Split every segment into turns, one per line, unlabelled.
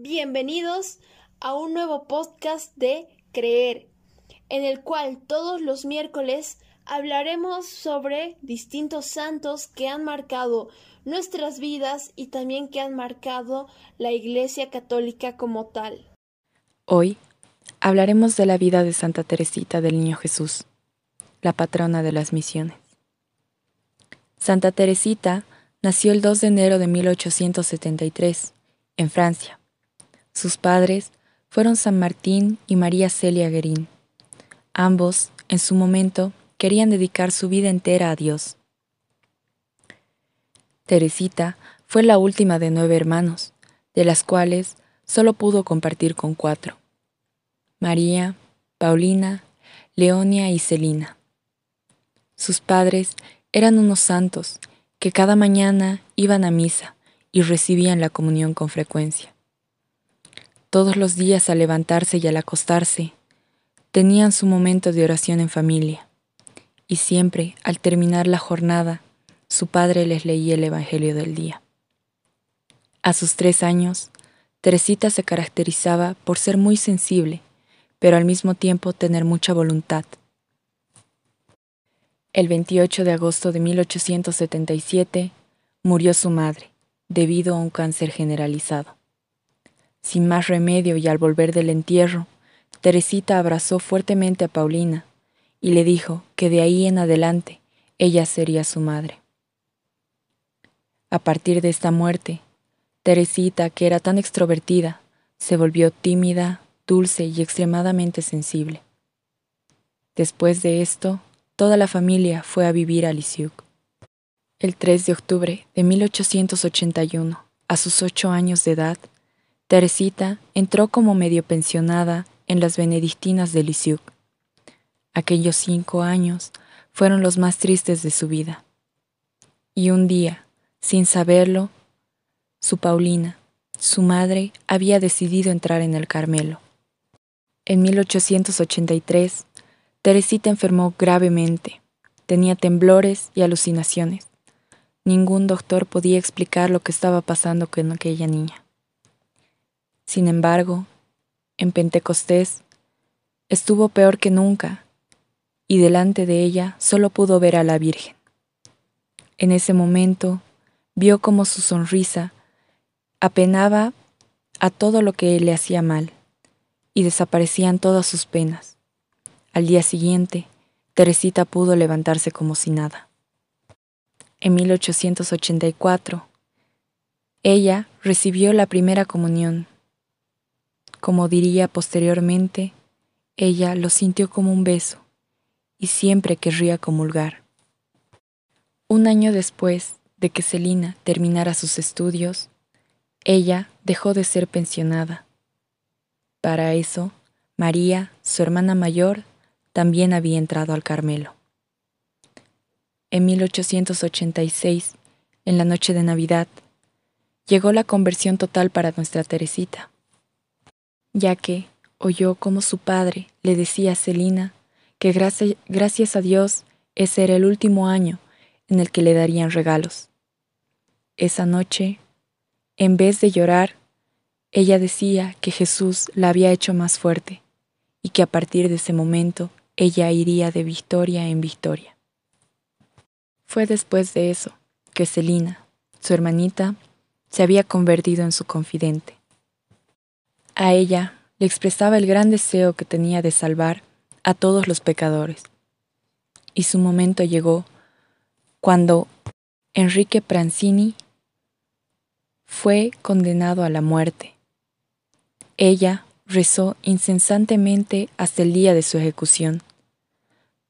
Bienvenidos a un nuevo podcast de Creer, en el cual todos los miércoles hablaremos sobre distintos santos que han marcado nuestras vidas y también que han marcado la Iglesia Católica como tal.
Hoy hablaremos de la vida de Santa Teresita del Niño Jesús, la patrona de las misiones. Santa Teresita nació el 2 de enero de 1873 en Francia sus padres fueron San Martín y María Celia Guerín. Ambos, en su momento, querían dedicar su vida entera a Dios. Teresita fue la última de nueve hermanos, de las cuales solo pudo compartir con cuatro. María, Paulina, Leonia y Celina. Sus padres eran unos santos que cada mañana iban a misa y recibían la comunión con frecuencia. Todos los días al levantarse y al acostarse, tenían su momento de oración en familia, y siempre, al terminar la jornada, su padre les leía el Evangelio del día. A sus tres años, Teresita se caracterizaba por ser muy sensible, pero al mismo tiempo tener mucha voluntad. El 28 de agosto de 1877 murió su madre, debido a un cáncer generalizado. Sin más remedio y al volver del entierro, Teresita abrazó fuertemente a Paulina y le dijo que de ahí en adelante ella sería su madre. A partir de esta muerte, Teresita, que era tan extrovertida, se volvió tímida, dulce y extremadamente sensible. Después de esto, toda la familia fue a vivir a Lisieux. El 3 de octubre de 1881, a sus ocho años de edad, Teresita entró como medio pensionada en las benedictinas de Lisieux. Aquellos cinco años fueron los más tristes de su vida. Y un día, sin saberlo, su Paulina, su madre, había decidido entrar en el Carmelo. En 1883, Teresita enfermó gravemente. Tenía temblores y alucinaciones. Ningún doctor podía explicar lo que estaba pasando con aquella niña. Sin embargo, en Pentecostés estuvo peor que nunca, y delante de ella solo pudo ver a la Virgen. En ese momento vio como su sonrisa apenaba a todo lo que le hacía mal, y desaparecían todas sus penas. Al día siguiente, Teresita pudo levantarse como si nada. En 1884, ella recibió la primera comunión como diría posteriormente, ella lo sintió como un beso y siempre querría comulgar. Un año después de que Celina terminara sus estudios, ella dejó de ser pensionada. Para eso, María, su hermana mayor, también había entrado al Carmelo. En 1886, en la noche de Navidad, llegó la conversión total para nuestra Teresita ya que oyó como su padre le decía a Celina que gracias a Dios ese era el último año en el que le darían regalos. Esa noche, en vez de llorar, ella decía que Jesús la había hecho más fuerte y que a partir de ese momento ella iría de victoria en victoria. Fue después de eso que Celina, su hermanita, se había convertido en su confidente. A ella le expresaba el gran deseo que tenía de salvar a todos los pecadores. Y su momento llegó cuando Enrique Prancini fue condenado a la muerte. Ella rezó incesantemente hasta el día de su ejecución,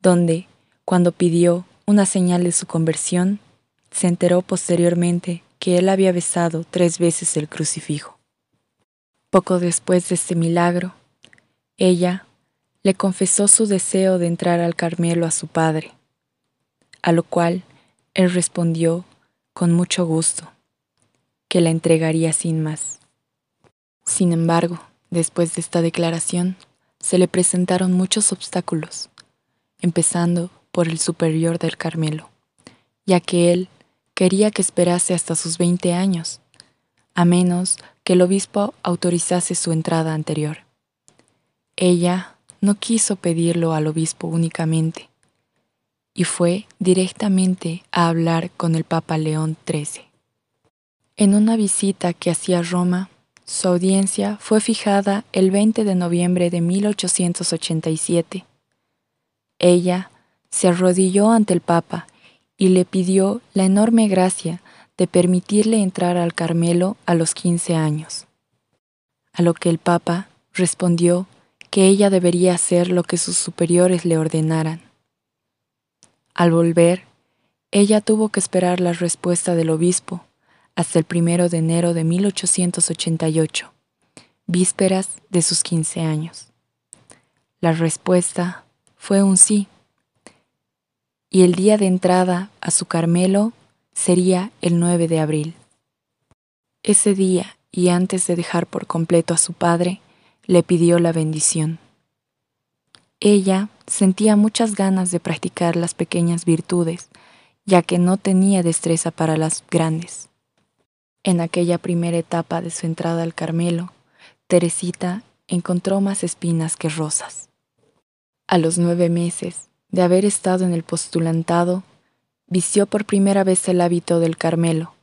donde, cuando pidió una señal de su conversión, se enteró posteriormente que él había besado tres veces el crucifijo. Poco después de este milagro, ella le confesó su deseo de entrar al Carmelo a su padre, a lo cual él respondió con mucho gusto que la entregaría sin más. Sin embargo, después de esta declaración, se le presentaron muchos obstáculos, empezando por el superior del Carmelo, ya que él quería que esperase hasta sus 20 años, a menos que el obispo autorizase su entrada anterior. Ella no quiso pedirlo al obispo únicamente, y fue directamente a hablar con el Papa León XIII. En una visita que hacía Roma, su audiencia fue fijada el 20 de noviembre de 1887. Ella se arrodilló ante el Papa y le pidió la enorme gracia de permitirle entrar al Carmelo a los 15 años. A lo que el Papa respondió que ella debería hacer lo que sus superiores le ordenaran. Al volver, ella tuvo que esperar la respuesta del obispo hasta el primero de enero de 1888, vísperas de sus 15 años. La respuesta fue un sí, y el día de entrada a su Carmelo sería el 9 de abril. Ese día, y antes de dejar por completo a su padre, le pidió la bendición. Ella sentía muchas ganas de practicar las pequeñas virtudes, ya que no tenía destreza para las grandes. En aquella primera etapa de su entrada al Carmelo, Teresita encontró más espinas que rosas. A los nueve meses de haber estado en el postulantado, vistió por primera vez el hábito del Carmelo,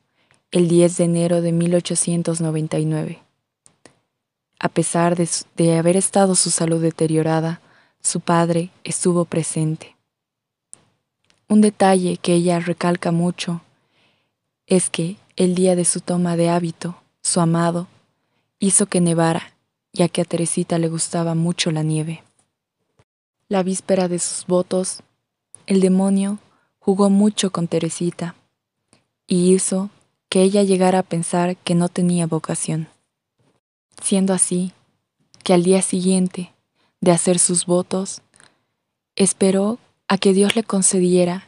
el 10 de enero de 1899. A pesar de, de haber estado su salud deteriorada, su padre estuvo presente. Un detalle que ella recalca mucho es que el día de su toma de hábito, su amado, hizo que nevara, ya que a Teresita le gustaba mucho la nieve. La víspera de sus votos, el demonio jugó mucho con Teresita y hizo que ella llegara a pensar que no tenía vocación. Siendo así, que al día siguiente de hacer sus votos, esperó a que Dios le concediera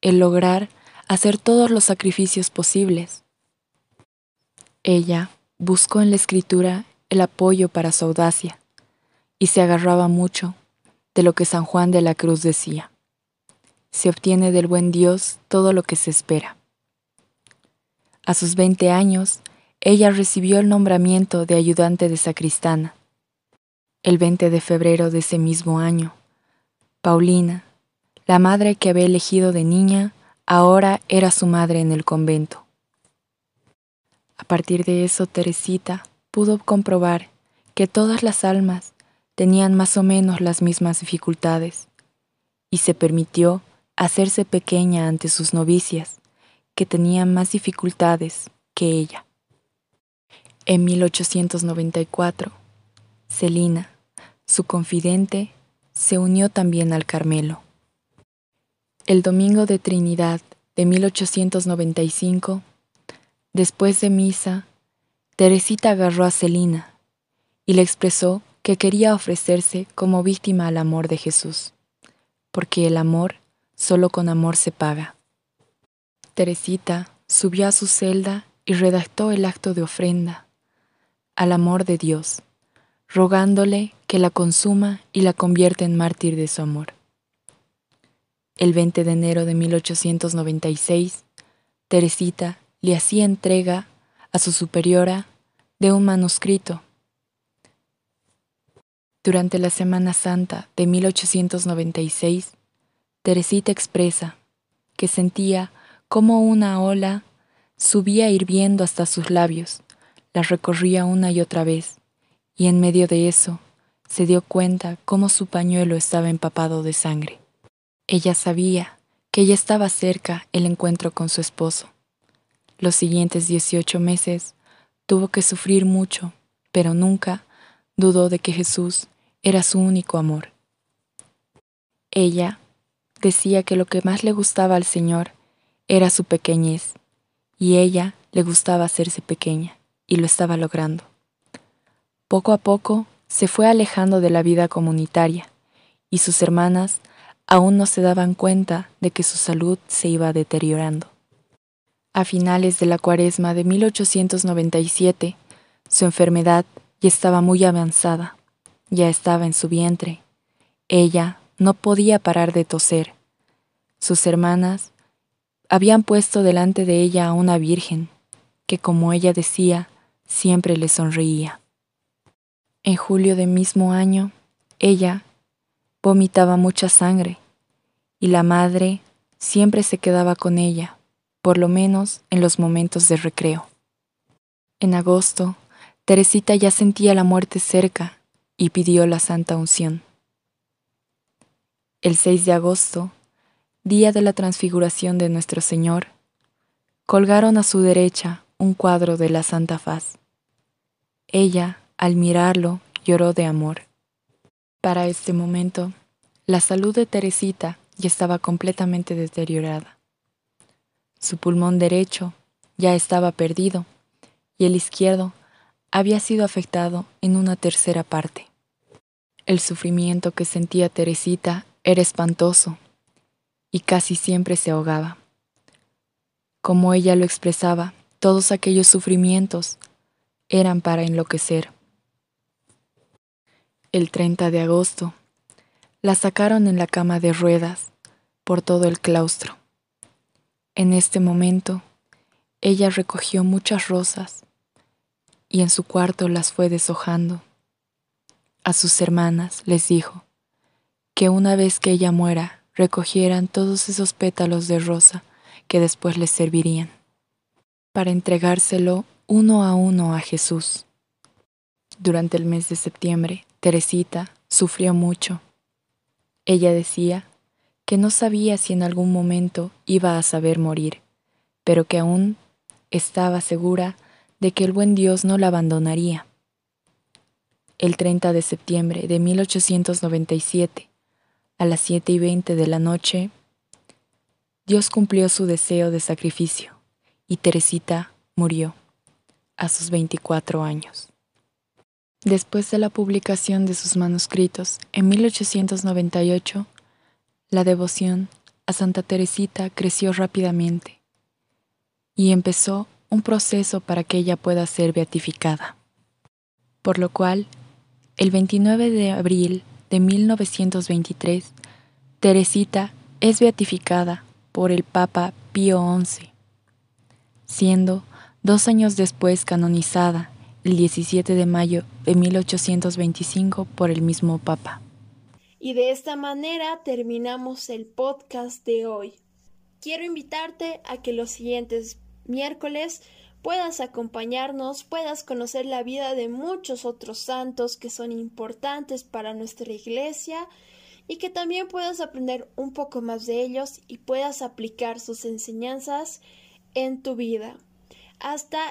el lograr hacer todos los sacrificios posibles. Ella buscó en la escritura el apoyo para su audacia y se agarraba mucho de lo que San Juan de la Cruz decía. Se obtiene del buen Dios todo lo que se espera. A sus 20 años, ella recibió el nombramiento de ayudante de sacristana. El 20 de febrero de ese mismo año, Paulina, la madre que había elegido de niña, ahora era su madre en el convento. A partir de eso, Teresita pudo comprobar que todas las almas tenían más o menos las mismas dificultades y se permitió hacerse pequeña ante sus novicias, que tenían más dificultades que ella. En 1894, Celina, su confidente, se unió también al Carmelo. El domingo de Trinidad de 1895, después de misa, Teresita agarró a Celina y le expresó que quería ofrecerse como víctima al amor de Jesús, porque el amor solo con amor se paga. Teresita subió a su celda y redactó el acto de ofrenda al amor de Dios, rogándole que la consuma y la convierta en mártir de su amor. El 20 de enero de 1896, Teresita le hacía entrega a su superiora de un manuscrito. Durante la Semana Santa de 1896, Teresita expresa que sentía como una ola subía hirviendo hasta sus labios, la recorría una y otra vez, y en medio de eso se dio cuenta cómo su pañuelo estaba empapado de sangre. Ella sabía que ya estaba cerca el encuentro con su esposo. Los siguientes 18 meses tuvo que sufrir mucho, pero nunca dudó de que Jesús era su único amor. Ella decía que lo que más le gustaba al Señor era su pequeñez, y ella le gustaba hacerse pequeña, y lo estaba logrando. Poco a poco se fue alejando de la vida comunitaria, y sus hermanas aún no se daban cuenta de que su salud se iba deteriorando. A finales de la cuaresma de 1897, su enfermedad ya estaba muy avanzada, ya estaba en su vientre. Ella no podía parar de toser. Sus hermanas habían puesto delante de ella a una virgen, que como ella decía, siempre le sonreía. En julio de mismo año, ella vomitaba mucha sangre y la madre siempre se quedaba con ella, por lo menos en los momentos de recreo. En agosto, Teresita ya sentía la muerte cerca y pidió la santa unción. El 6 de agosto, día de la transfiguración de nuestro Señor, colgaron a su derecha un cuadro de la Santa Faz. Ella, al mirarlo, lloró de amor. Para este momento, la salud de Teresita ya estaba completamente deteriorada. Su pulmón derecho ya estaba perdido y el izquierdo había sido afectado en una tercera parte. El sufrimiento que sentía Teresita era espantoso y casi siempre se ahogaba. Como ella lo expresaba, todos aquellos sufrimientos eran para enloquecer. El 30 de agosto, la sacaron en la cama de ruedas por todo el claustro. En este momento, ella recogió muchas rosas y en su cuarto las fue deshojando. A sus hermanas les dijo que una vez que ella muera, recogieran todos esos pétalos de rosa que después les servirían, para entregárselo uno a uno a Jesús. Durante el mes de septiembre, Teresita sufrió mucho. Ella decía que no sabía si en algún momento iba a saber morir, pero que aún estaba segura de que el buen Dios no la abandonaría. El 30 de septiembre de 1897, a las 7 y 20 de la noche, Dios cumplió su deseo de sacrificio y Teresita murió a sus 24 años. Después de la publicación de sus manuscritos en 1898, la devoción a Santa Teresita creció rápidamente y empezó un proceso para que ella pueda ser beatificada. Por lo cual, el 29 de abril de 1923, Teresita es beatificada por el Papa Pío XI, siendo dos años después canonizada el 17 de mayo de 1825 por el mismo Papa.
Y de esta manera terminamos el podcast de hoy. Quiero invitarte a que los siguientes miércoles puedas acompañarnos, puedas conocer la vida de muchos otros santos que son importantes para nuestra iglesia y que también puedas aprender un poco más de ellos y puedas aplicar sus enseñanzas en tu vida. Hasta